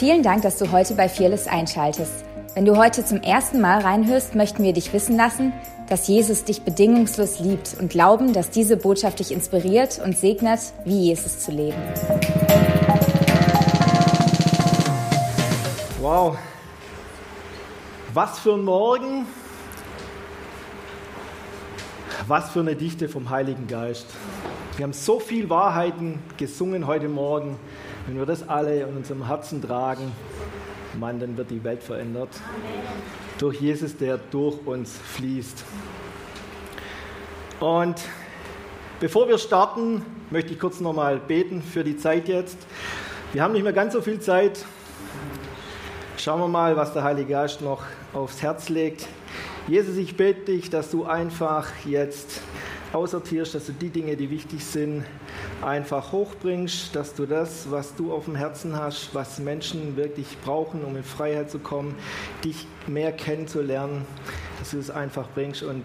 Vielen Dank, dass du heute bei Fearless einschaltest. Wenn du heute zum ersten Mal reinhörst, möchten wir dich wissen lassen, dass Jesus dich bedingungslos liebt und glauben, dass diese Botschaft dich inspiriert und segnet, wie Jesus zu leben. Wow. Was für ein Morgen. Was für eine Dichte vom Heiligen Geist. Wir haben so viel Wahrheiten gesungen heute Morgen. Wenn wir das alle in unserem Herzen tragen, Mann, dann wird die Welt verändert. Durch Jesus, der durch uns fließt. Und bevor wir starten, möchte ich kurz nochmal beten für die Zeit jetzt. Wir haben nicht mehr ganz so viel Zeit. Schauen wir mal, was der Heilige Geist noch aufs Herz legt. Jesus, ich bete dich, dass du einfach jetzt aussortierst, dass du die Dinge, die wichtig sind, einfach hochbringst, dass du das, was du auf dem Herzen hast, was Menschen wirklich brauchen, um in Freiheit zu kommen, dich mehr kennenzulernen, dass du es einfach bringst. Und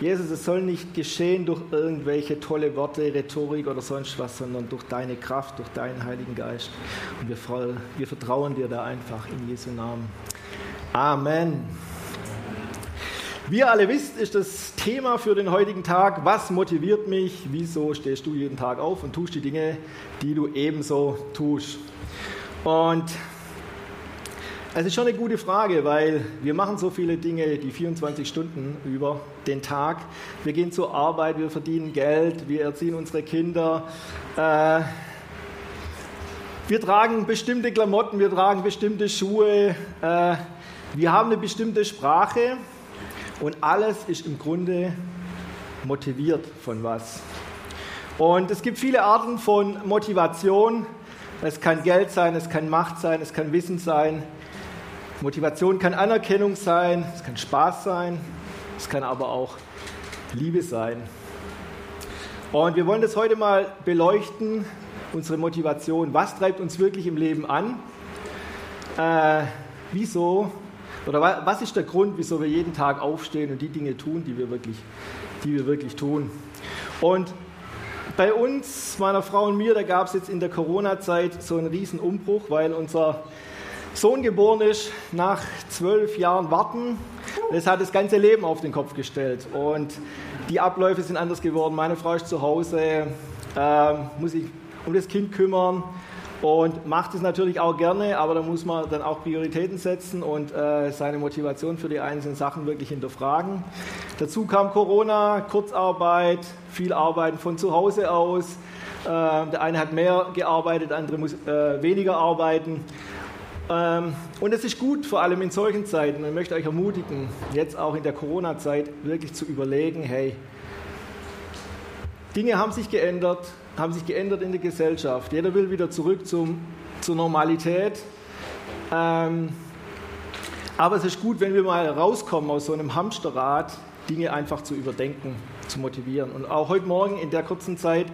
Jesus, es soll nicht geschehen durch irgendwelche tolle Worte, Rhetorik oder sonst was, sondern durch deine Kraft, durch deinen Heiligen Geist. Und wir, wir vertrauen dir da einfach in Jesu Namen. Amen. Wie ihr alle wisst, ist das Thema für den heutigen Tag, was motiviert mich, wieso stehst du jeden Tag auf und tust die Dinge, die du ebenso tust. Und es ist schon eine gute Frage, weil wir machen so viele Dinge die 24 Stunden über den Tag. Wir gehen zur Arbeit, wir verdienen Geld, wir erziehen unsere Kinder. Äh, wir tragen bestimmte Klamotten, wir tragen bestimmte Schuhe, äh, wir haben eine bestimmte Sprache und alles ist im Grunde motiviert von was. Und es gibt viele Arten von Motivation. Es kann Geld sein, es kann Macht sein, es kann Wissen sein. Motivation kann Anerkennung sein, es kann Spaß sein, es kann aber auch Liebe sein. Und wir wollen das heute mal beleuchten, unsere Motivation. Was treibt uns wirklich im Leben an? Äh, wieso oder was ist der Grund, wieso wir jeden Tag aufstehen und die Dinge tun, die wir wirklich, die wir wirklich tun? Und bei uns, meiner Frau und mir, da gab es jetzt in der Corona-Zeit so einen riesen Umbruch, weil unser Sohn geboren ist nach zwölf Jahren Warten. Das hat das ganze Leben auf den Kopf gestellt. Und die Abläufe sind anders geworden. Meine Frau ist zu Hause, äh, muss sich um das Kind kümmern und macht es natürlich auch gerne, aber da muss man dann auch Prioritäten setzen und äh, seine Motivation für die einzelnen Sachen wirklich hinterfragen. Dazu kam Corona, Kurzarbeit, viel Arbeiten von zu Hause aus. Äh, der eine hat mehr gearbeitet, der andere muss äh, weniger arbeiten. Ähm, und es ist gut, vor allem in solchen Zeiten. Und ich möchte euch ermutigen, jetzt auch in der Corona-Zeit wirklich zu überlegen, hey, Dinge haben sich geändert, haben sich geändert in der Gesellschaft. Jeder will wieder zurück zum, zur Normalität. Ähm, aber es ist gut, wenn wir mal rauskommen aus so einem Hamsterrad, Dinge einfach zu überdenken, zu motivieren. Und auch heute Morgen in der kurzen Zeit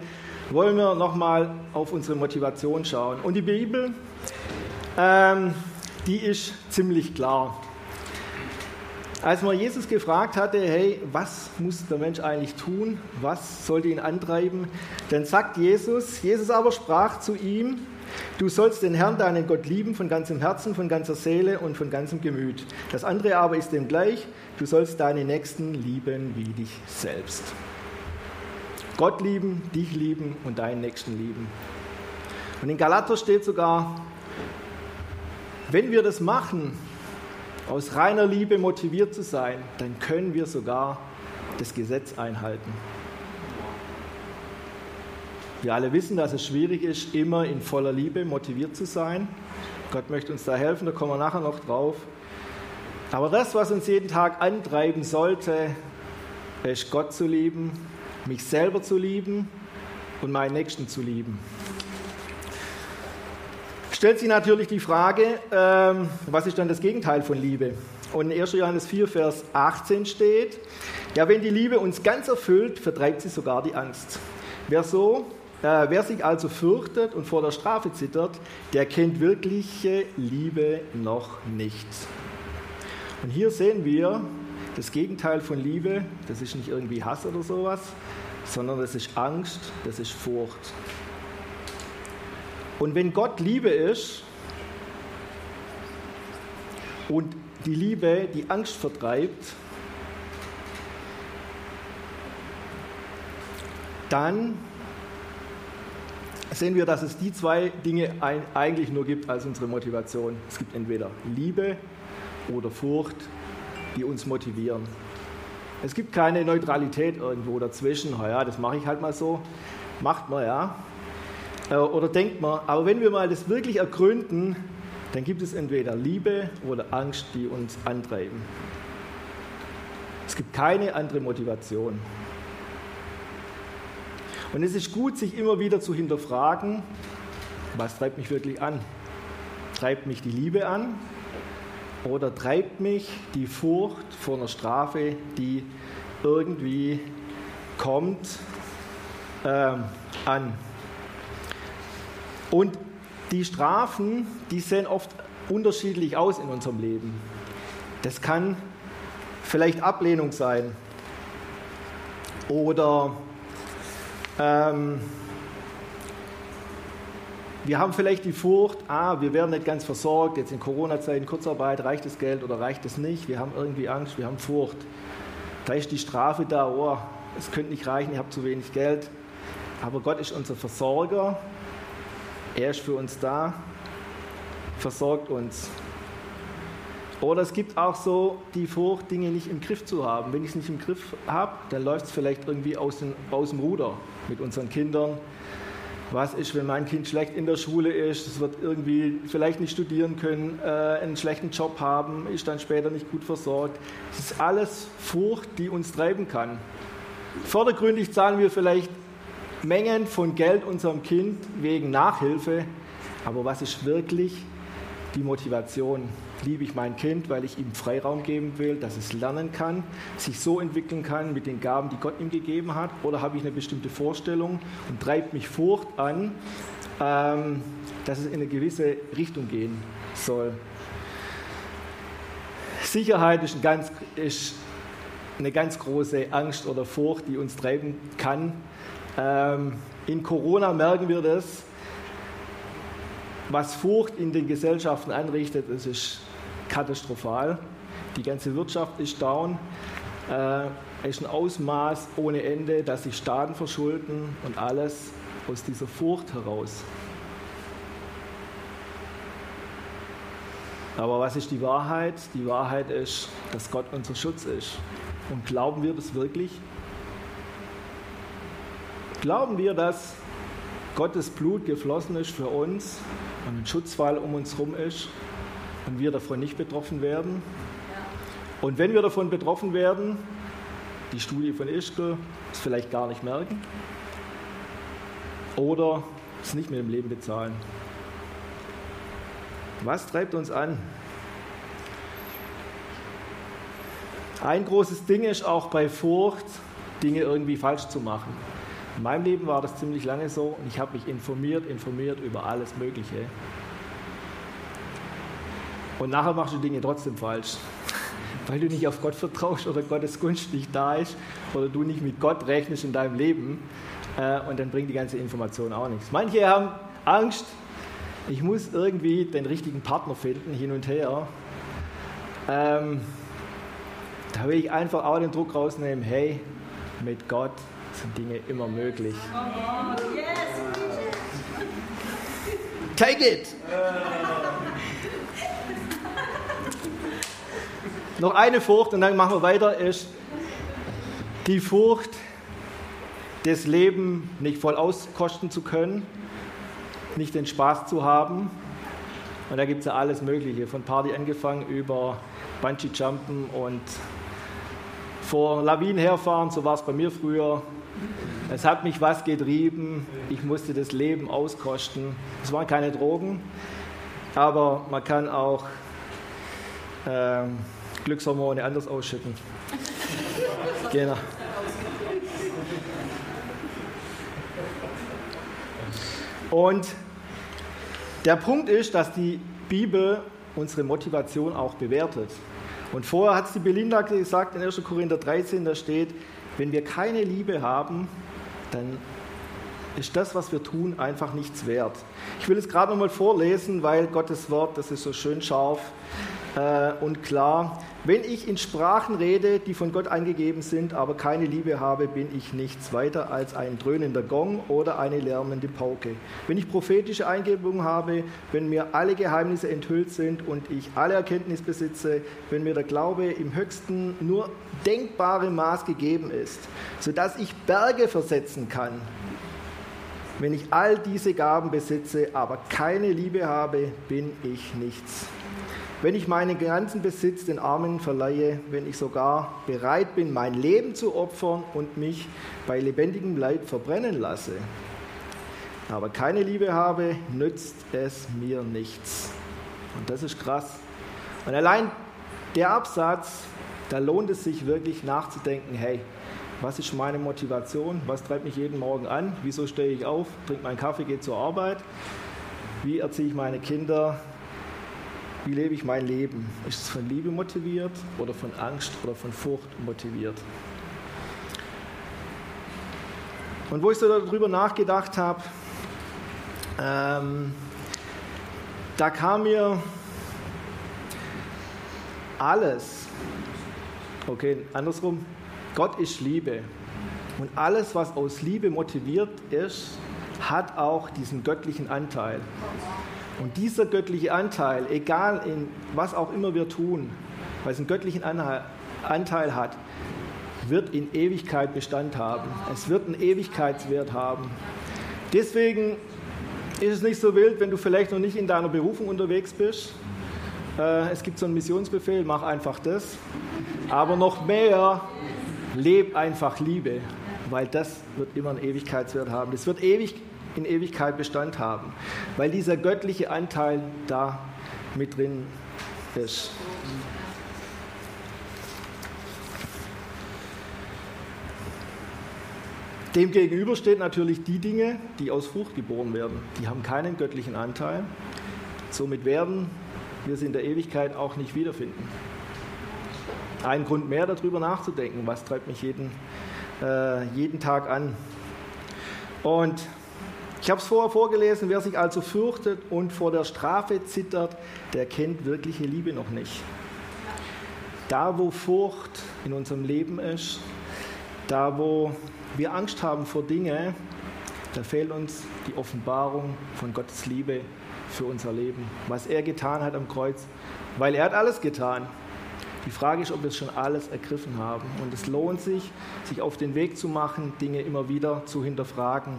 wollen wir nochmal auf unsere Motivation schauen. Und die Bibel, ähm, die ist ziemlich klar. Als man Jesus gefragt hatte, hey, was muss der Mensch eigentlich tun? Was sollte ihn antreiben? Dann sagt Jesus, Jesus aber sprach zu ihm, du sollst den Herrn, deinen Gott lieben von ganzem Herzen, von ganzer Seele und von ganzem Gemüt. Das andere aber ist dem gleich, du sollst deine Nächsten lieben wie dich selbst. Gott lieben, dich lieben und deinen Nächsten lieben. Und in Galater steht sogar, wenn wir das machen, aus reiner Liebe motiviert zu sein, dann können wir sogar das Gesetz einhalten. Wir alle wissen, dass es schwierig ist, immer in voller Liebe motiviert zu sein. Gott möchte uns da helfen, da kommen wir nachher noch drauf. Aber das, was uns jeden Tag antreiben sollte, ist Gott zu lieben, mich selber zu lieben und meinen Nächsten zu lieben stellt sich natürlich die Frage, ähm, was ist dann das Gegenteil von Liebe? Und in 1. Johannes 4, Vers 18 steht, ja, wenn die Liebe uns ganz erfüllt, vertreibt sie sogar die Angst. Wer so, äh, wer sich also fürchtet und vor der Strafe zittert, der kennt wirkliche Liebe noch nicht. Und hier sehen wir das Gegenteil von Liebe, das ist nicht irgendwie Hass oder sowas, sondern das ist Angst, das ist Furcht. Und wenn Gott Liebe ist, und die Liebe, die Angst vertreibt, dann sehen wir, dass es die zwei Dinge eigentlich nur gibt als unsere Motivation. Es gibt entweder Liebe oder Furcht, die uns motivieren. Es gibt keine Neutralität irgendwo dazwischen. Ja, das mache ich halt mal so. Macht man ja. Äh, oder denkt man. Aber wenn wir mal das wirklich ergründen, dann gibt es entweder Liebe oder Angst, die uns antreiben. Es gibt keine andere Motivation. Und es ist gut, sich immer wieder zu hinterfragen, was treibt mich wirklich an? Treibt mich die Liebe an oder treibt mich die Furcht vor einer Strafe, die irgendwie kommt, äh, an? Und die Strafen, die sehen oft unterschiedlich aus in unserem Leben. Das kann vielleicht Ablehnung sein oder ähm, wir haben vielleicht die Furcht, ah, wir werden nicht ganz versorgt, jetzt in Corona-Zeiten, Kurzarbeit, reicht das Geld oder reicht es nicht? Wir haben irgendwie Angst, wir haben Furcht. Da ist die Strafe da, oh, es könnte nicht reichen, ich habe zu wenig Geld. Aber Gott ist unser Versorger, er ist für uns da, versorgt uns. Oder es gibt auch so die Furcht, Dinge nicht im Griff zu haben. Wenn ich es nicht im Griff habe, dann läuft es vielleicht irgendwie aus, den, aus dem Ruder mit unseren Kindern. Was ist, wenn mein Kind schlecht in der Schule ist, es wird irgendwie vielleicht nicht studieren können, äh, einen schlechten Job haben, ist dann später nicht gut versorgt. Das ist alles Furcht, die uns treiben kann. Vordergründig zahlen wir vielleicht Mengen von Geld unserem Kind wegen Nachhilfe, aber was ist wirklich die Motivation? liebe ich mein Kind, weil ich ihm Freiraum geben will, dass es lernen kann, sich so entwickeln kann mit den Gaben, die Gott ihm gegeben hat? Oder habe ich eine bestimmte Vorstellung und treibt mich Furcht an, ähm, dass es in eine gewisse Richtung gehen soll? Sicherheit ist, ein ganz, ist eine ganz große Angst oder Furcht, die uns treiben kann. Ähm, in Corona merken wir das, was Furcht in den Gesellschaften anrichtet, das ist katastrophal. Die ganze Wirtschaft ist down. Äh, es ist ein Ausmaß ohne Ende, dass sich Staaten verschulden und alles aus dieser Furcht heraus. Aber was ist die Wahrheit? Die Wahrheit ist, dass Gott unser Schutz ist. Und glauben wir das wirklich? Glauben wir, dass Gottes Blut geflossen ist für uns und ein Schutzwall um uns herum ist und wir davon nicht betroffen werden. Und wenn wir davon betroffen werden, die Studie von Ischgl es vielleicht gar nicht merken oder es nicht mit dem Leben bezahlen. Was treibt uns an? Ein großes Ding ist auch bei Furcht, Dinge irgendwie falsch zu machen. In meinem Leben war das ziemlich lange so und ich habe mich informiert, informiert über alles Mögliche. Und nachher machst du Dinge trotzdem falsch, weil du nicht auf Gott vertraust oder Gottes Gunst nicht da ist oder du nicht mit Gott rechnest in deinem Leben. Äh, und dann bringt die ganze Information auch nichts. Manche haben Angst, ich muss irgendwie den richtigen Partner finden, hin und her. Ähm, da will ich einfach auch den Druck rausnehmen, hey, mit Gott sind Dinge immer möglich. Take it! Noch eine Furcht und dann machen wir weiter, ist die Furcht, das Leben nicht voll auskosten zu können, nicht den Spaß zu haben. Und da gibt es ja alles Mögliche, von Party angefangen über Bungee-Jumpen und vor Lawinen herfahren, so war es bei mir früher. Es hat mich was getrieben, ich musste das Leben auskosten. Es waren keine Drogen, aber man kann auch ähm, Glückshormone anders ausschütten. genau. Und der Punkt ist, dass die Bibel unsere Motivation auch bewertet. Und vorher hat es die Belinda gesagt in 1. Korinther 13, da steht, wenn wir keine Liebe haben, dann ist das, was wir tun, einfach nichts wert. Ich will es gerade nochmal vorlesen, weil Gottes Wort, das ist so schön scharf. Äh, und klar. Wenn ich in Sprachen rede, die von Gott angegeben sind, aber keine Liebe habe, bin ich nichts weiter als ein dröhnender Gong oder eine lärmende Pauke. Wenn ich prophetische Eingebungen habe, wenn mir alle Geheimnisse enthüllt sind und ich alle Erkenntnis besitze, wenn mir der Glaube im höchsten nur denkbare Maß gegeben ist, sodass ich Berge versetzen kann, wenn ich all diese Gaben besitze, aber keine Liebe habe, bin ich nichts wenn ich meinen ganzen Besitz den Armen verleihe, wenn ich sogar bereit bin, mein Leben zu opfern und mich bei lebendigem Leib verbrennen lasse, aber keine Liebe habe, nützt es mir nichts. Und das ist krass. Und allein der Absatz, da lohnt es sich wirklich nachzudenken, hey, was ist meine Motivation? Was treibt mich jeden Morgen an? Wieso stehe ich auf, trinke meinen Kaffee, gehe zur Arbeit? Wie erziehe ich meine Kinder? Wie lebe ich mein Leben? Ist es von Liebe motiviert oder von Angst oder von Furcht motiviert? Und wo ich so darüber nachgedacht habe, ähm, da kam mir alles, okay, andersrum, Gott ist Liebe. Und alles, was aus Liebe motiviert ist, hat auch diesen göttlichen Anteil. Und dieser göttliche Anteil, egal in was auch immer wir tun, weil es einen göttlichen Anteil hat, wird in Ewigkeit Bestand haben. Es wird einen Ewigkeitswert haben. Deswegen ist es nicht so wild, wenn du vielleicht noch nicht in deiner Berufung unterwegs bist. Äh, es gibt so einen Missionsbefehl, mach einfach das. Aber noch mehr, leb einfach Liebe, weil das wird immer einen Ewigkeitswert haben. Das wird ewig in Ewigkeit Bestand haben, weil dieser göttliche Anteil da mit drin ist. Demgegenüber steht natürlich die Dinge, die aus Frucht geboren werden. Die haben keinen göttlichen Anteil. Somit werden wir sie in der Ewigkeit auch nicht wiederfinden. Ein Grund mehr darüber nachzudenken, was treibt mich jeden, äh, jeden Tag an. Und ich habe es vorher vorgelesen, wer sich also fürchtet und vor der Strafe zittert, der kennt wirkliche Liebe noch nicht. Da, wo Furcht in unserem Leben ist, da, wo wir Angst haben vor Dingen, da fehlt uns die Offenbarung von Gottes Liebe für unser Leben, was er getan hat am Kreuz, weil er hat alles getan. Die Frage ist, ob wir es schon alles ergriffen haben. Und es lohnt sich, sich auf den Weg zu machen, Dinge immer wieder zu hinterfragen.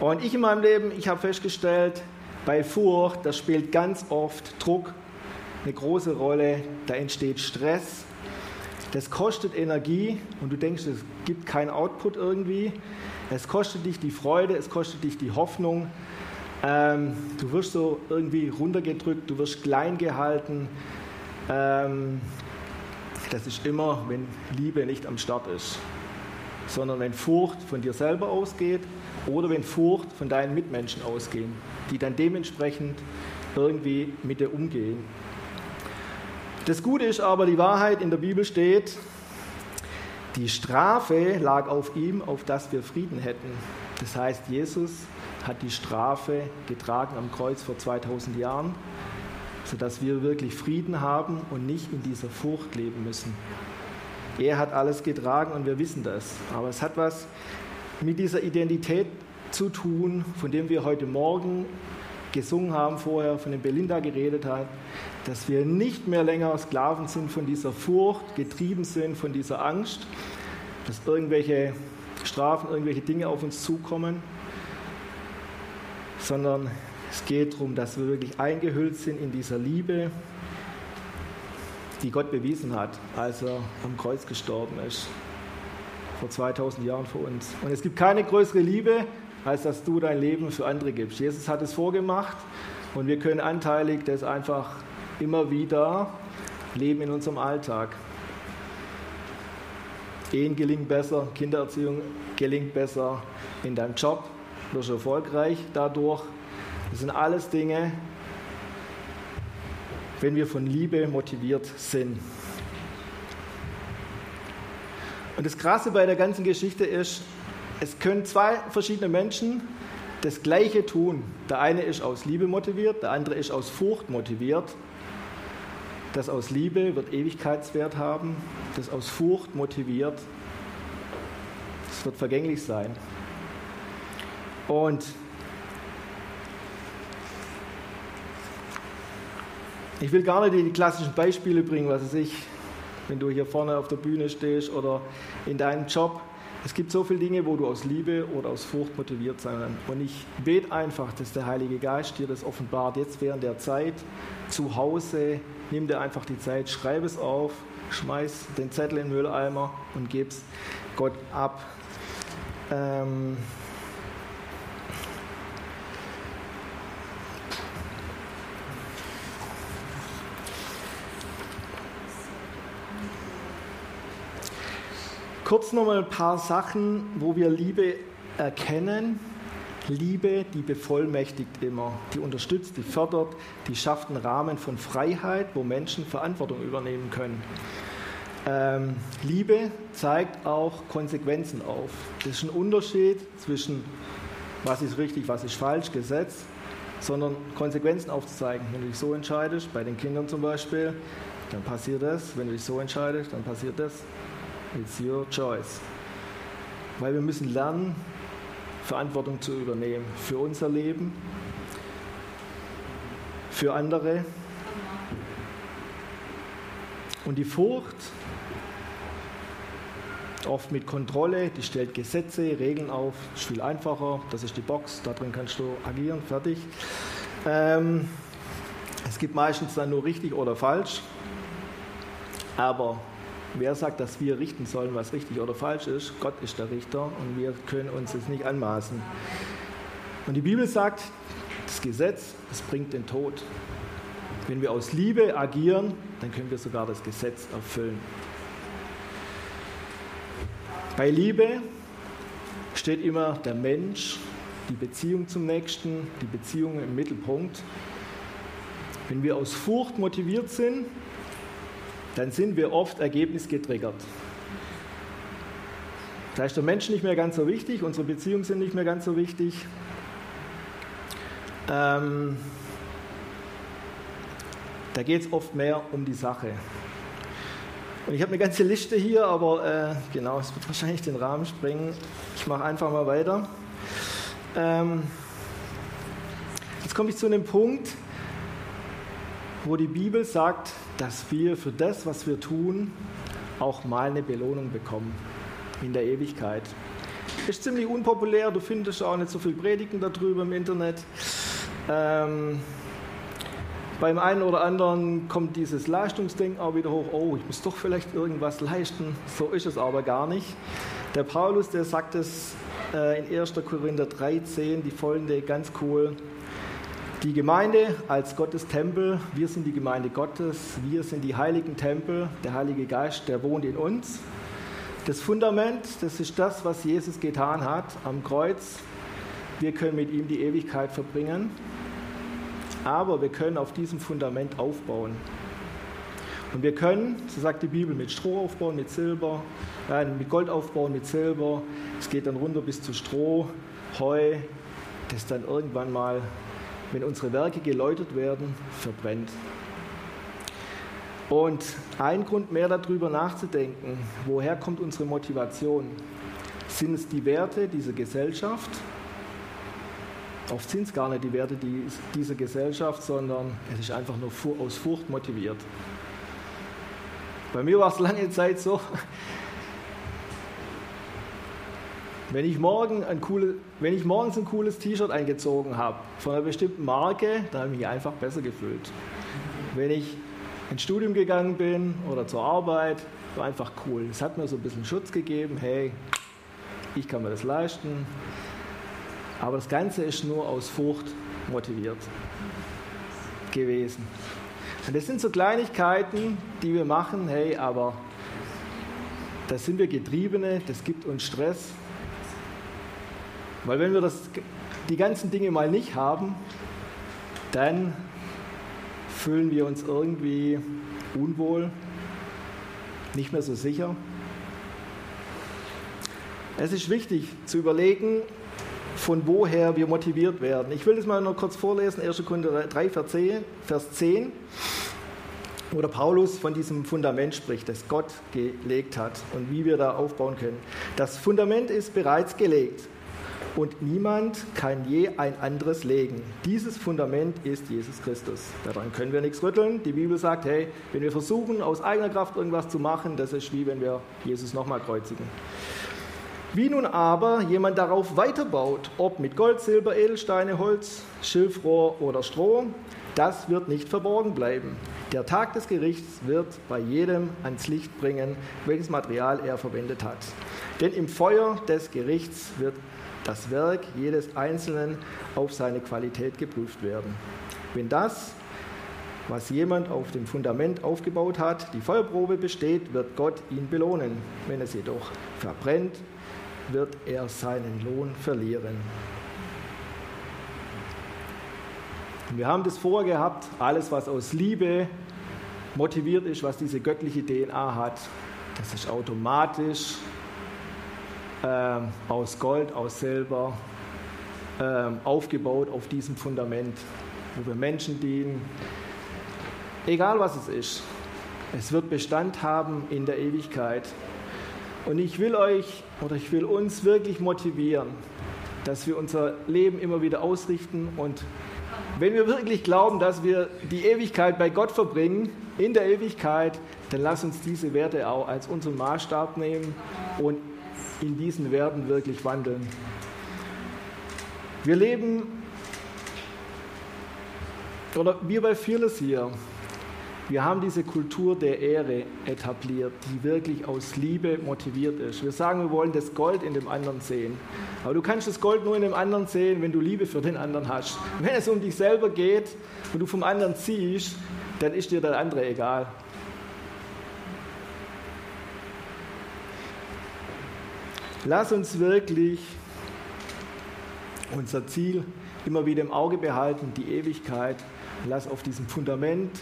Und ich in meinem Leben, ich habe festgestellt, bei Furcht, da spielt ganz oft Druck eine große Rolle, da entsteht Stress, das kostet Energie und du denkst, es gibt keinen Output irgendwie. Es kostet dich die Freude, es kostet dich die Hoffnung. Ähm, du wirst so irgendwie runtergedrückt, du wirst klein gehalten. Ähm, das ist immer, wenn Liebe nicht am Start ist, sondern wenn Furcht von dir selber ausgeht oder wenn Furcht von deinen Mitmenschen ausgehen, die dann dementsprechend irgendwie mit dir umgehen. Das Gute ist aber, die Wahrheit in der Bibel steht, die Strafe lag auf ihm, auf dass wir Frieden hätten. Das heißt, Jesus hat die Strafe getragen am Kreuz vor 2000 Jahren, sodass wir wirklich Frieden haben und nicht in dieser Furcht leben müssen. Er hat alles getragen und wir wissen das. Aber es hat was mit dieser Identität zu tun, von dem wir heute Morgen gesungen haben, vorher von dem Belinda geredet hat, dass wir nicht mehr länger Sklaven sind von dieser Furcht, getrieben sind von dieser Angst, dass irgendwelche Strafen, irgendwelche Dinge auf uns zukommen, sondern es geht darum, dass wir wirklich eingehüllt sind in dieser Liebe, die Gott bewiesen hat, als er am Kreuz gestorben ist vor 2000 Jahren für uns. Und es gibt keine größere Liebe, als dass du dein Leben für andere gibst. Jesus hat es vorgemacht und wir können anteilig das einfach immer wieder leben in unserem Alltag. Ehen gelingt besser, Kindererziehung gelingt besser, in deinem Job wirst du erfolgreich dadurch. Das sind alles Dinge, wenn wir von Liebe motiviert sind. Und das Krasse bei der ganzen Geschichte ist, es können zwei verschiedene Menschen das Gleiche tun. Der eine ist aus Liebe motiviert, der andere ist aus Furcht motiviert. Das aus Liebe wird Ewigkeitswert haben, das aus Furcht motiviert, das wird vergänglich sein. Und ich will gar nicht die klassischen Beispiele bringen, was weiß ich, wenn du hier vorne auf der Bühne stehst oder in deinem Job. Es gibt so viele Dinge, wo du aus Liebe oder aus Furcht motiviert sein kannst. Und ich bete einfach, dass der Heilige Geist dir das offenbart. Jetzt während der Zeit zu Hause, nimm dir einfach die Zeit, schreib es auf, schmeiß den Zettel in den Mülleimer und gib es Gott ab. Ähm Kurz nochmal ein paar Sachen, wo wir Liebe erkennen. Liebe, die bevollmächtigt immer, die unterstützt, die fördert, die schafft einen Rahmen von Freiheit, wo Menschen Verantwortung übernehmen können. Ähm, Liebe zeigt auch Konsequenzen auf. Das ist ein Unterschied zwischen was ist richtig, was ist falsch, Gesetz, sondern Konsequenzen aufzuzeigen. Wenn du dich so entscheidest, bei den Kindern zum Beispiel, dann passiert das. Wenn du dich so entscheidest, dann passiert das. It's your choice. Weil wir müssen lernen, Verantwortung zu übernehmen für unser Leben, für andere. Und die Furcht, oft mit Kontrolle, die stellt Gesetze, Regeln auf, ist viel einfacher, das ist die Box, da drin kannst du agieren, fertig. Ähm, es gibt meistens dann nur richtig oder falsch, aber Wer sagt, dass wir richten sollen, was richtig oder falsch ist? Gott ist der Richter und wir können uns das nicht anmaßen. Und die Bibel sagt, das Gesetz, das bringt den Tod. Wenn wir aus Liebe agieren, dann können wir sogar das Gesetz erfüllen. Bei Liebe steht immer der Mensch, die Beziehung zum Nächsten, die Beziehung im Mittelpunkt. Wenn wir aus Furcht motiviert sind, dann sind wir oft ergebnisgetriggert. Da ist der Mensch nicht mehr ganz so wichtig, unsere Beziehungen sind nicht mehr ganz so wichtig. Ähm, da geht es oft mehr um die Sache. Und ich habe eine ganze Liste hier, aber äh, genau, es wird wahrscheinlich den Rahmen sprengen. Ich mache einfach mal weiter. Ähm, jetzt komme ich zu einem Punkt, wo die Bibel sagt, dass wir für das, was wir tun, auch mal eine Belohnung bekommen in der Ewigkeit. Ist ziemlich unpopulär, du findest auch nicht so viel Predigen darüber im Internet. Ähm, beim einen oder anderen kommt dieses Leistungsdenken auch wieder hoch, oh, ich muss doch vielleicht irgendwas leisten. So ist es aber gar nicht. Der Paulus, der sagt es äh, in 1. Korinther 13, die folgende ganz cool. Die Gemeinde als Gottes Tempel, wir sind die Gemeinde Gottes, wir sind die heiligen Tempel, der Heilige Geist, der wohnt in uns. Das Fundament, das ist das, was Jesus getan hat am Kreuz. Wir können mit ihm die Ewigkeit verbringen, aber wir können auf diesem Fundament aufbauen. Und wir können, so sagt die Bibel, mit Stroh aufbauen, mit Silber, äh, mit Gold aufbauen, mit Silber. Es geht dann runter bis zu Stroh, Heu, das dann irgendwann mal wenn unsere Werke geläutert werden, verbrennt. Und ein Grund mehr darüber nachzudenken, woher kommt unsere Motivation? Sind es die Werte dieser Gesellschaft? Oft sind es gar nicht die Werte dieser Gesellschaft, sondern es ist einfach nur aus Furcht motiviert. Bei mir war es lange Zeit so, Wenn ich, morgen ein coole, wenn ich morgens ein cooles T-Shirt eingezogen habe von einer bestimmten Marke, dann habe ich mich einfach besser gefühlt. Wenn ich ins Studium gegangen bin oder zur Arbeit, war einfach cool. Es hat mir so ein bisschen Schutz gegeben, hey, ich kann mir das leisten. Aber das Ganze ist nur aus Furcht motiviert gewesen. Und das sind so Kleinigkeiten, die wir machen, hey, aber da sind wir Getriebene, das gibt uns Stress, weil wenn wir das, die ganzen Dinge mal nicht haben, dann fühlen wir uns irgendwie unwohl, nicht mehr so sicher. Es ist wichtig zu überlegen, von woher wir motiviert werden. Ich will das mal noch kurz vorlesen, 1. Korinther 3, Vers 10. oder Paulus von diesem Fundament spricht, das Gott gelegt hat und wie wir da aufbauen können. Das Fundament ist bereits gelegt und niemand kann je ein anderes legen. Dieses Fundament ist Jesus Christus. Daran können wir nichts rütteln. Die Bibel sagt, hey, wenn wir versuchen, aus eigener Kraft irgendwas zu machen, das ist wie wenn wir Jesus nochmal kreuzigen. Wie nun aber jemand darauf weiterbaut, ob mit Gold, Silber, Edelsteine, Holz, Schilfrohr oder Stroh, das wird nicht verborgen bleiben. Der Tag des Gerichts wird bei jedem ans Licht bringen, welches Material er verwendet hat. Denn im Feuer des Gerichts wird das Werk jedes Einzelnen auf seine Qualität geprüft werden. Wenn das, was jemand auf dem Fundament aufgebaut hat, die Feuerprobe besteht, wird Gott ihn belohnen. Wenn es jedoch verbrennt, wird er seinen Lohn verlieren. Wir haben das vorher gehabt, alles, was aus Liebe motiviert ist, was diese göttliche DNA hat, das ist automatisch äh, aus Gold, aus Silber äh, aufgebaut auf diesem Fundament, wo wir Menschen dienen. Egal was es ist, es wird Bestand haben in der Ewigkeit. Und ich will euch oder ich will uns wirklich motivieren, dass wir unser Leben immer wieder ausrichten und wenn wir wirklich glauben, dass wir die Ewigkeit bei Gott verbringen, in der Ewigkeit, dann lass uns diese Werte auch als unseren Maßstab nehmen und in diesen Werten wirklich wandeln. Wir leben, oder wir bei Fearless hier, wir haben diese Kultur der Ehre etabliert, die wirklich aus Liebe motiviert ist. Wir sagen, wir wollen das Gold in dem anderen sehen. Aber du kannst das Gold nur in dem anderen sehen, wenn du Liebe für den anderen hast. Wenn es um dich selber geht und du vom anderen ziehst, dann ist dir der andere egal. Lass uns wirklich unser Ziel immer wieder im Auge behalten, die Ewigkeit. Lass auf diesem Fundament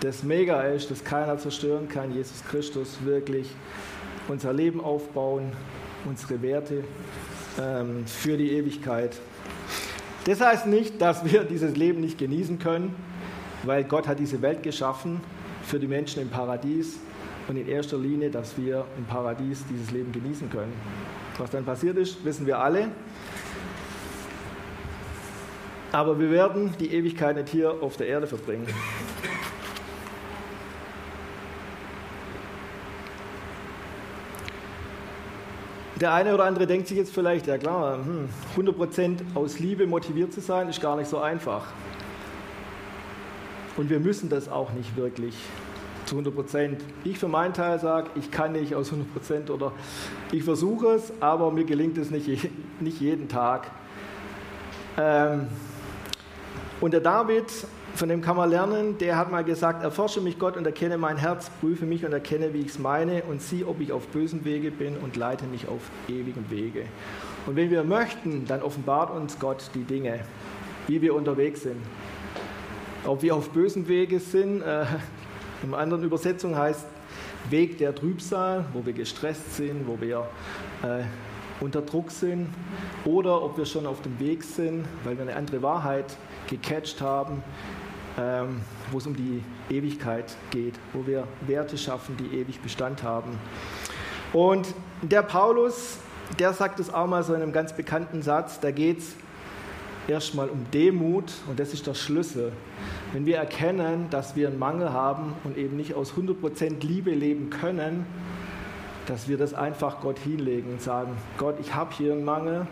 das mega ist, das keiner zerstören kann, Jesus Christus, wirklich unser Leben aufbauen, unsere Werte ähm, für die Ewigkeit. Das heißt nicht, dass wir dieses Leben nicht genießen können, weil Gott hat diese Welt geschaffen für die Menschen im Paradies und in erster Linie, dass wir im Paradies dieses Leben genießen können. Was dann passiert ist, wissen wir alle. Aber wir werden die Ewigkeit nicht hier auf der Erde verbringen. Der eine oder andere denkt sich jetzt vielleicht, ja klar, 100% hm, aus Liebe motiviert zu sein, ist gar nicht so einfach. Und wir müssen das auch nicht wirklich zu 100%. Ich für meinen Teil sage, ich kann nicht aus 100% oder ich versuche es, aber mir gelingt es nicht, nicht jeden Tag. Ähm, und der David von dem kann man lernen, der hat mal gesagt, erforsche mich Gott und erkenne mein Herz, prüfe mich und erkenne, wie ich es meine und sieh, ob ich auf bösen Wege bin und leite mich auf ewigen Wege. Und wenn wir möchten, dann offenbart uns Gott die Dinge, wie wir unterwegs sind. Ob wir auf bösen Wege sind, äh, in anderen Übersetzung heißt Weg der Trübsal, wo wir gestresst sind, wo wir äh, unter Druck sind, oder ob wir schon auf dem Weg sind, weil wir eine andere Wahrheit gecatcht haben, ähm, wo es um die Ewigkeit geht, wo wir Werte schaffen, die ewig Bestand haben. Und der Paulus, der sagt es auch mal so in einem ganz bekannten Satz, da geht es erstmal um Demut und das ist der Schlüssel. Wenn wir erkennen, dass wir einen Mangel haben und eben nicht aus 100% Liebe leben können, dass wir das einfach Gott hinlegen und sagen, Gott, ich habe hier einen Mangel,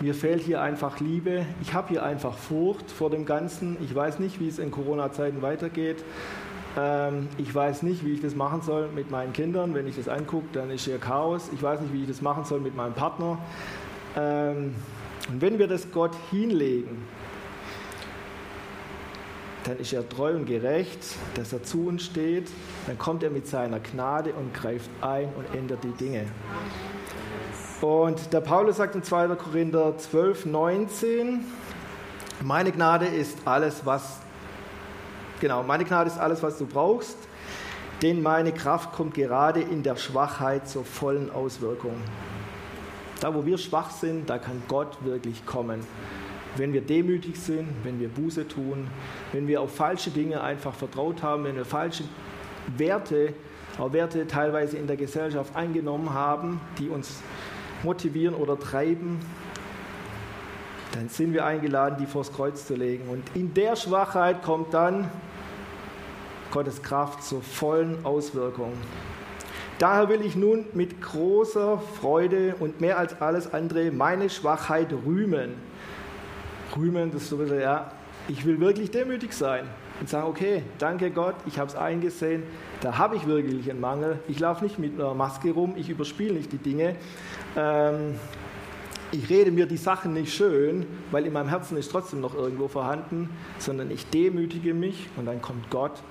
mir fehlt hier einfach Liebe. Ich habe hier einfach Furcht vor dem Ganzen. Ich weiß nicht, wie es in Corona-Zeiten weitergeht. Ähm, ich weiß nicht, wie ich das machen soll mit meinen Kindern. Wenn ich das angucke, dann ist hier Chaos. Ich weiß nicht, wie ich das machen soll mit meinem Partner. Und wenn wir das Gott hinlegen, dann ist er treu und gerecht, dass er zu uns steht. Dann kommt er mit seiner Gnade und greift ein und ändert die Dinge. Und der Paulus sagt in 2. Korinther 12, 19, meine Gnade ist alles, was, genau, meine Gnade ist alles, was du brauchst, denn meine Kraft kommt gerade in der Schwachheit zur vollen Auswirkung. Da, wo wir schwach sind, da kann Gott wirklich kommen. wenn wir demütig sind, wenn wir Buße tun, wenn wir auf falsche Dinge einfach vertraut haben, wenn wir falsche Werte, auch Werte teilweise in der Gesellschaft eingenommen haben, die uns motivieren oder treiben, dann sind wir eingeladen, die vors Kreuz zu legen. Und in der Schwachheit kommt dann Gottes Kraft zur vollen Auswirkung. Daher will ich nun mit großer Freude und mehr als alles andere meine Schwachheit rühmen. Rühmen, das ist so ein bisschen, ja, ich will wirklich demütig sein und sagen, okay, danke Gott, ich habe es eingesehen, da habe ich wirklich einen Mangel. Ich laufe nicht mit einer Maske rum, ich überspiele nicht die Dinge. Ähm, ich rede mir die Sachen nicht schön, weil in meinem Herzen ist trotzdem noch irgendwo vorhanden, sondern ich demütige mich und dann kommt Gott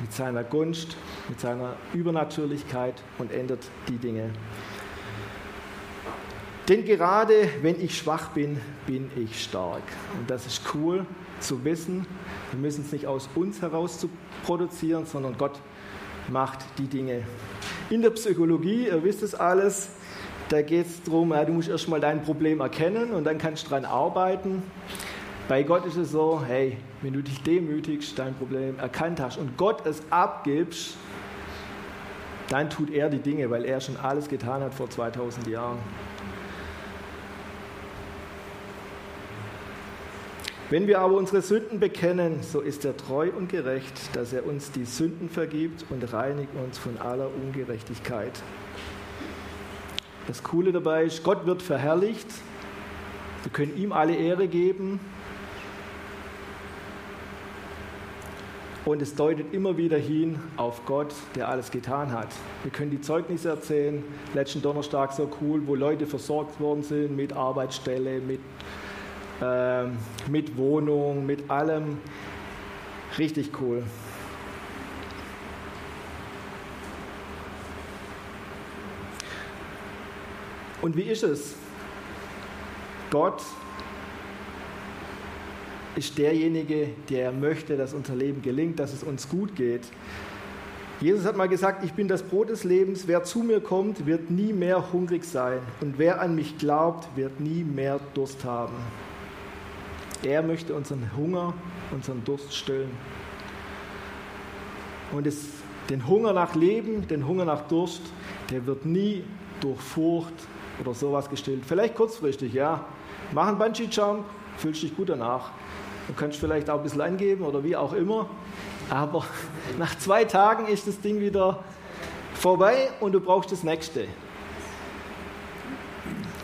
mit seiner Gunst, mit seiner Übernatürlichkeit und ändert die Dinge. Denn gerade wenn ich schwach bin, bin ich stark. Und das ist cool zu wissen. Wir müssen es nicht aus uns heraus zu produzieren, sondern Gott macht die Dinge. In der Psychologie, ihr wisst es alles, da geht es darum, ja, du musst erstmal dein Problem erkennen und dann kannst du daran arbeiten. Bei Gott ist es so, hey, wenn du dich demütigst, dein Problem erkannt hast und Gott es abgibst, dann tut er die Dinge, weil er schon alles getan hat vor 2000 Jahren. Wenn wir aber unsere Sünden bekennen, so ist er treu und gerecht, dass er uns die Sünden vergibt und reinigt uns von aller Ungerechtigkeit. Das Coole dabei ist, Gott wird verherrlicht. Wir können ihm alle Ehre geben. Und es deutet immer wieder hin auf Gott, der alles getan hat. Wir können die Zeugnisse erzählen. Letzten Donnerstag so cool, wo Leute versorgt worden sind mit Arbeitsstelle, mit äh, mit Wohnung, mit allem. Richtig cool. Und wie ist es? Gott ist derjenige, der möchte, dass unser Leben gelingt, dass es uns gut geht. Jesus hat mal gesagt, ich bin das Brot des Lebens, wer zu mir kommt, wird nie mehr hungrig sein und wer an mich glaubt, wird nie mehr Durst haben. Er möchte unseren Hunger, unseren Durst stillen. Und es, den Hunger nach Leben, den Hunger nach Durst, der wird nie durch Furcht oder sowas gestillt. Vielleicht kurzfristig, ja. Mach einen Bungee-Jump, fühlst dich gut danach. Du kannst vielleicht auch ein bisschen angeben oder wie auch immer. Aber nach zwei Tagen ist das Ding wieder vorbei und du brauchst das nächste.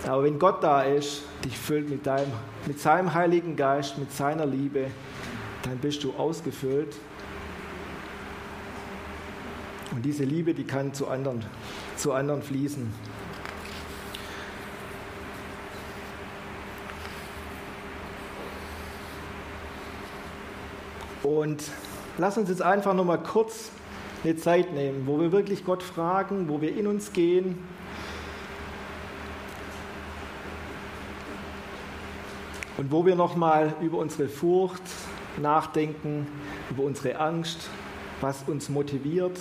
Aber wenn Gott da ist, dich füllt mit, deinem, mit seinem Heiligen Geist, mit seiner Liebe, dann bist du ausgefüllt. Und diese Liebe, die kann zu anderen, zu anderen fließen. Und lass uns jetzt einfach nochmal kurz eine Zeit nehmen, wo wir wirklich Gott fragen, wo wir in uns gehen Und wo wir nochmal über unsere Furcht nachdenken, über unsere Angst, was uns motiviert.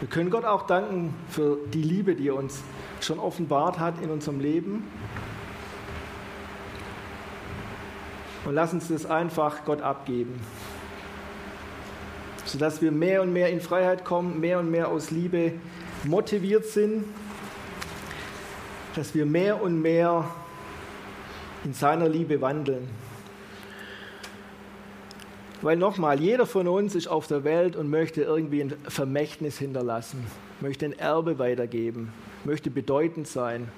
Wir können Gott auch danken für die Liebe, die er uns schon offenbart hat in unserem Leben. Und lass uns das einfach Gott abgeben, sodass wir mehr und mehr in Freiheit kommen, mehr und mehr aus Liebe motiviert sind, dass wir mehr und mehr in seiner Liebe wandeln. Weil nochmal, jeder von uns ist auf der Welt und möchte irgendwie ein Vermächtnis hinterlassen, möchte ein Erbe weitergeben, möchte bedeutend sein.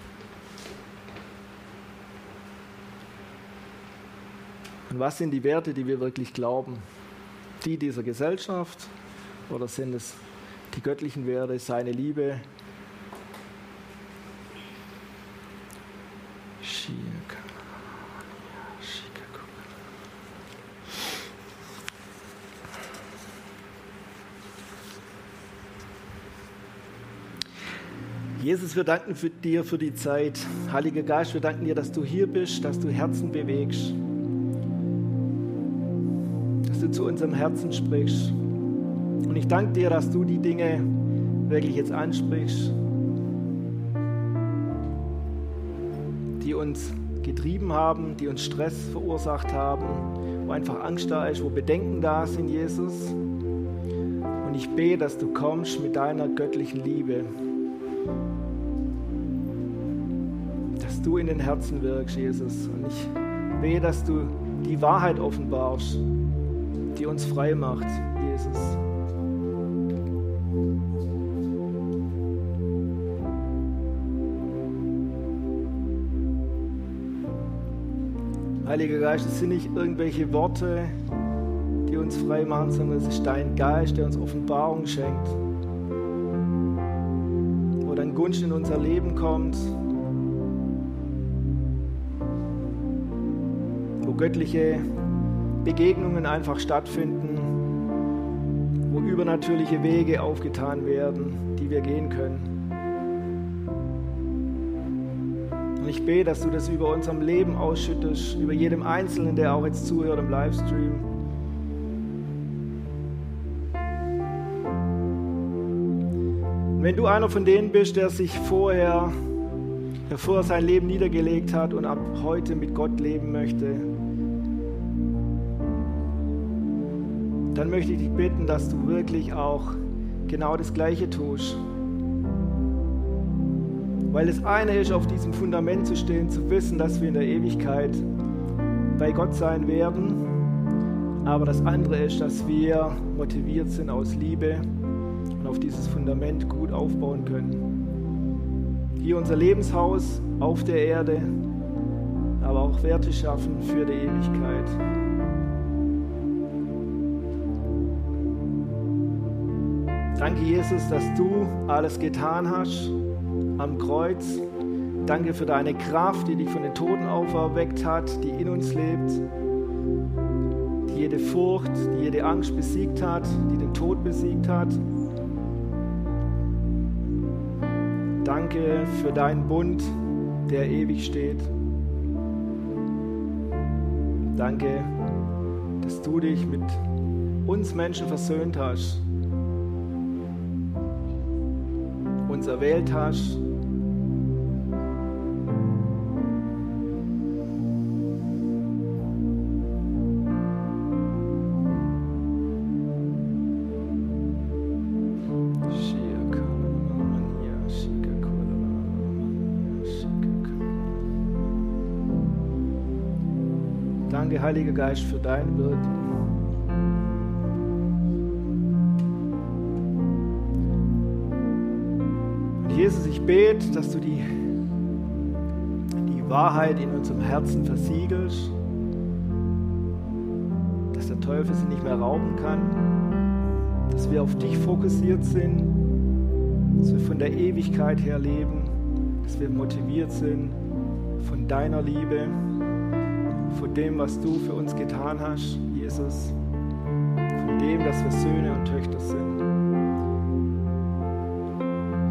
Und was sind die Werte, die wir wirklich glauben? Die dieser Gesellschaft oder sind es die göttlichen Werte, seine Liebe? Jesus, wir danken für dir für die Zeit. Heiliger Geist, wir danken dir, dass du hier bist, dass du Herzen bewegst, dass du zu unserem Herzen sprichst. Und ich danke dir, dass du die Dinge wirklich jetzt ansprichst, die uns getrieben haben, die uns Stress verursacht haben, wo einfach Angst da ist, wo Bedenken da sind, Jesus. Und ich bete, dass du kommst mit deiner göttlichen Liebe. Dass du in den Herzen wirkst, Jesus. Und ich bete, dass du die Wahrheit offenbarst, die uns frei macht, Jesus. Heiliger Geist, es sind nicht irgendwelche Worte, die uns frei machen, sondern es ist dein Geist, der uns Offenbarung schenkt. Wo dein Gunst in unser Leben kommt. Wo göttliche Begegnungen einfach stattfinden. Wo übernatürliche Wege aufgetan werden, die wir gehen können. Und ich bete, dass du das über unserem Leben ausschüttest, über jedem Einzelnen, der auch jetzt zuhört im Livestream. Und wenn du einer von denen bist, der sich vorher, der vorher sein Leben niedergelegt hat und ab heute mit Gott leben möchte, dann möchte ich dich bitten, dass du wirklich auch genau das Gleiche tust. Weil das eine ist, auf diesem Fundament zu stehen, zu wissen, dass wir in der Ewigkeit bei Gott sein werden. Aber das andere ist, dass wir motiviert sind aus Liebe und auf dieses Fundament gut aufbauen können. Hier unser Lebenshaus auf der Erde, aber auch Werte schaffen für die Ewigkeit. Danke, Jesus, dass du alles getan hast am Kreuz. Danke für deine Kraft, die dich von den Toten auferweckt hat, die in uns lebt, die jede Furcht, die jede Angst besiegt hat, die den Tod besiegt hat. Danke für deinen Bund, der ewig steht. Danke, dass du dich mit uns Menschen versöhnt hast, erwählt hast Heiliger Geist, für dein Wirken. Bete, dass du die, die Wahrheit in unserem Herzen versiegelst, dass der Teufel sie nicht mehr rauben kann, dass wir auf dich fokussiert sind, dass wir von der Ewigkeit her leben, dass wir motiviert sind von deiner Liebe von dem, was du für uns getan hast, Jesus, von dem, dass wir Söhne und Töchter sind.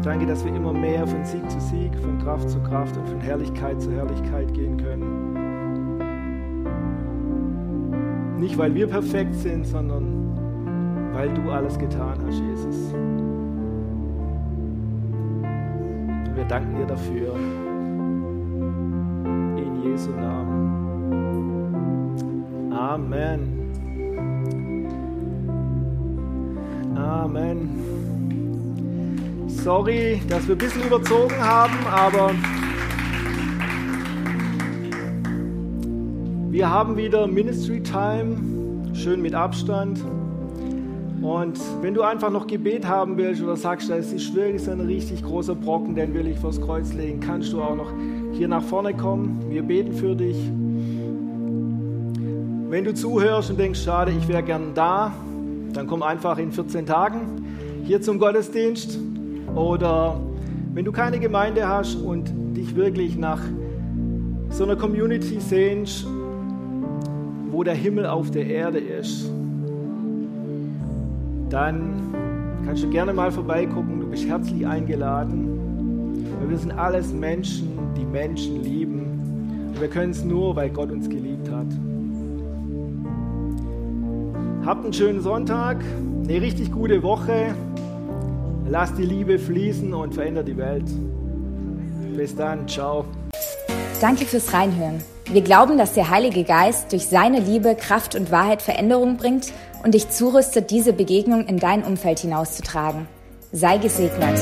Danke, dass wir immer mehr von Sieg zu Sieg, von Kraft zu Kraft und von Herrlichkeit zu Herrlichkeit gehen können. Nicht, weil wir perfekt sind, sondern weil du alles getan hast, Jesus. Und wir danken dir dafür. In Jesu Namen. Amen. Amen. Sorry, dass wir ein bisschen überzogen haben, aber wir haben wieder Ministry Time, schön mit Abstand. Und wenn du einfach noch Gebet haben willst oder sagst, das ist wirklich so ein richtig großer Brocken, den will ich vors Kreuz legen, kannst du auch noch hier nach vorne kommen. Wir beten für dich. Wenn du zuhörst und denkst, schade, ich wäre gern da, dann komm einfach in 14 Tagen hier zum Gottesdienst. Oder wenn du keine Gemeinde hast und dich wirklich nach so einer Community sehnst, wo der Himmel auf der Erde ist, dann kannst du gerne mal vorbeigucken. Du bist herzlich eingeladen. Wir sind alles Menschen, die Menschen lieben. Und wir können es nur, weil Gott uns geliebt hat. Habt einen schönen Sonntag, eine richtig gute Woche. Lasst die Liebe fließen und verändert die Welt. Bis dann, ciao. Danke fürs Reinhören. Wir glauben, dass der Heilige Geist durch seine Liebe, Kraft und Wahrheit Veränderung bringt und dich zurüstet, diese Begegnung in dein Umfeld hinauszutragen. Sei gesegnet.